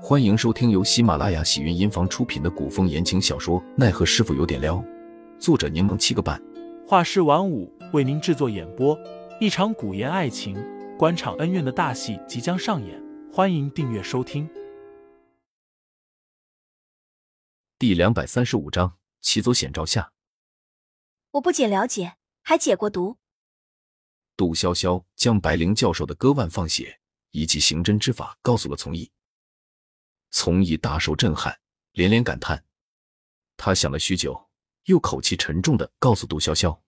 欢迎收听由喜马拉雅喜云音房出品的古风言情小说《奈何师傅有点撩》，作者柠檬七个半，画师晚舞为您制作演播。一场古言爱情、官场恩怨的大戏即将上演，欢迎订阅收听。第两百三十五章：骑走险招下。我不仅了解，还解过毒。杜潇潇将白灵教授的割腕放血以及刑侦之法告诉了从义。从义大受震撼，连连感叹。他想了许久，又口气沉重的告诉杜潇潇：“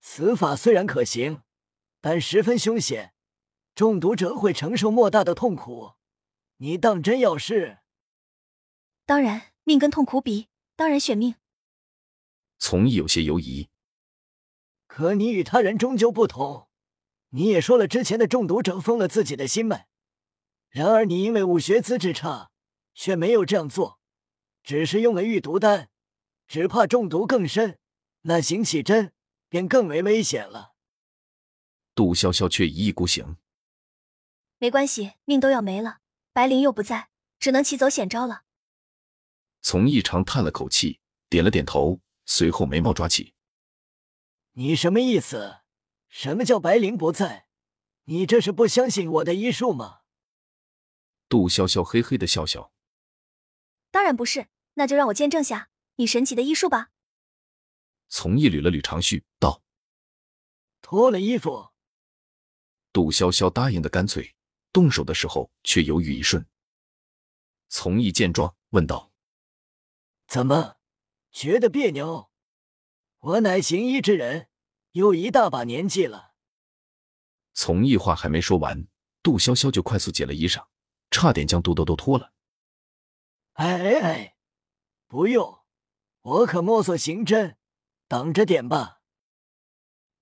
此法虽然可行，但十分凶险，中毒者会承受莫大的痛苦。你当真要试？”“当然，命跟痛苦比，当然选命。”从义有些犹疑。“可你与他人终究不同，你也说了，之前的中毒者封了自己的心脉。”然而你因为武学资质差，却没有这样做，只是用了预毒丹，只怕中毒更深，那行起针便更为危险了。杜潇潇却一意孤行，没关系，命都要没了，白灵又不在，只能起走险招了。从义长叹了口气，点了点头，随后眉毛抓起：“你什么意思？什么叫白灵不在？你这是不相信我的医术吗？”杜潇潇嘿嘿的笑笑，当然不是，那就让我见证下你神奇的医术吧。从义捋了捋长须，道：“脱了衣服。”杜潇潇答应的干脆，动手的时候却犹豫一瞬。从义见状，问道：“怎么觉得别扭？我乃行医之人，又一大把年纪了。”从义话还没说完，杜潇潇就快速解了衣裳。差点将肚兜都脱了。哎哎哎，不用，我可摸索刑侦，等着点吧。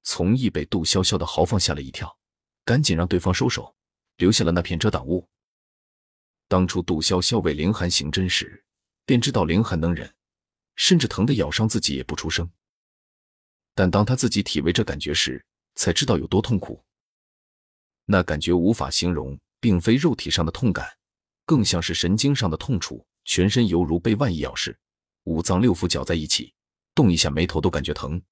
从义被杜潇潇的豪放吓了一跳，赶紧让对方收手，留下了那片遮挡物。当初杜潇潇为凌寒刑侦时，便知道凌寒能忍，甚至疼得咬伤自己也不出声。但当他自己体味这感觉时，才知道有多痛苦。那感觉无法形容。并非肉体上的痛感，更像是神经上的痛楚，全身犹如被万蚁咬噬，五脏六腑搅在一起，动一下眉头都感觉疼。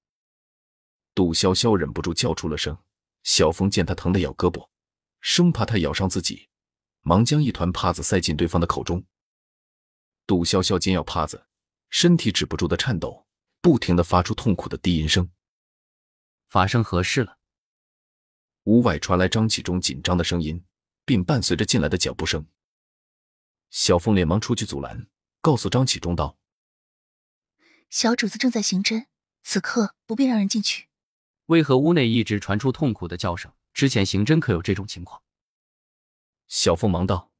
杜潇潇忍不住叫出了声。小峰见他疼得咬胳膊，生怕他咬伤自己，忙将一团帕子塞进对方的口中。杜潇潇见要帕子，身体止不住的颤抖，不停的发出痛苦的低吟声。发生何事了？屋外传来张启忠紧张的声音。并伴随着进来的脚步声，小凤连忙出去阻拦，告诉张启忠道：“小主子正在刑侦，此刻不便让人进去。”为何屋内一直传出痛苦的叫声？之前刑侦可有这种情况？小凤忙道：“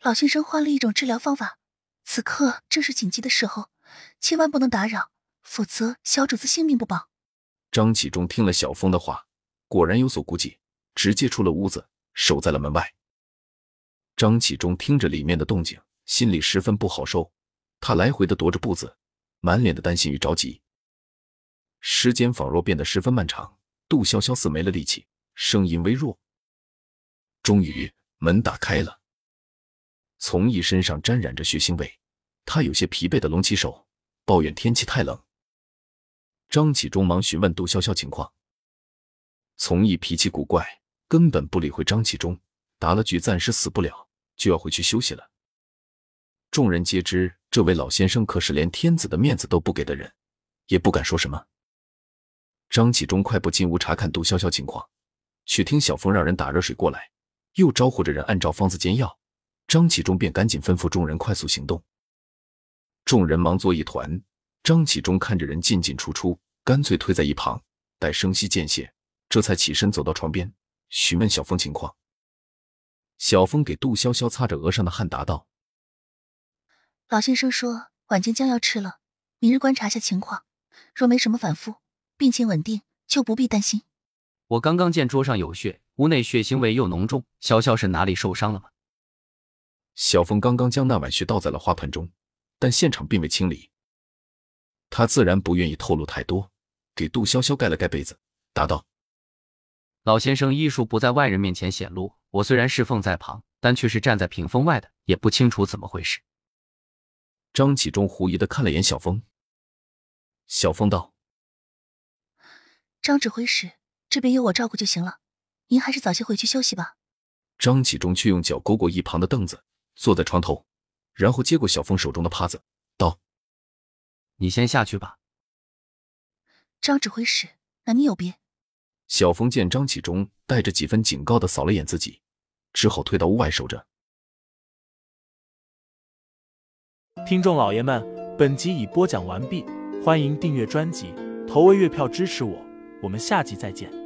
老先生换了一种治疗方法，此刻正是紧急的时候，千万不能打扰，否则小主子性命不保。”张启忠听了小凤的话，果然有所顾忌，直接出了屋子。守在了门外。张启忠听着里面的动静，心里十分不好受。他来回的踱着步子，满脸的担心与着急。时间仿若变得十分漫长。杜潇潇似没了力气，声音微弱。终于，门打开了。从义身上沾染着血腥味，他有些疲惫的拢起手，抱怨天气太冷。张启忠忙询问杜潇潇情况。从义脾气古怪。根本不理会张启忠，答了句“暂时死不了”，就要回去休息了。众人皆知这位老先生可是连天子的面子都不给的人，也不敢说什么。张启忠快步进屋查看杜潇潇情况，却听小凤让人打热水过来，又招呼着人按照方子煎药。张启忠便赶紧吩咐众人快速行动。众人忙作一团，张启忠看着人进进出出，干脆退在一旁，待声息渐歇，这才起身走到床边。询问小峰情况，小峰给杜潇潇擦着额上的汗，答道：“老先生说晚间将要吃了，明日观察下情况，若没什么反复，病情稳定，就不必担心。”我刚刚见桌上有血，屋内血腥味又浓重，潇潇是哪里受伤了吗？小峰刚刚将那碗血倒在了花盆中，但现场并未清理，他自然不愿意透露太多，给杜潇潇盖了盖被子，答道。老先生医术不在外人面前显露，我虽然侍奉在旁，但却是站在屏风外的，也不清楚怎么回事。张启忠狐疑的看了眼小峰。小峰道：“张指挥使，这边有我照顾就行了，您还是早些回去休息吧。”张启忠却用脚勾过一旁的凳子，坐在床头，然后接过小峰手中的帕子，道：“你先下去吧。”张指挥使，那你有别？小峰见张启忠带着几分警告的扫了眼自己，只好退到屋外守着。听众老爷们，本集已播讲完毕，欢迎订阅专辑，投喂月票支持我，我们下集再见。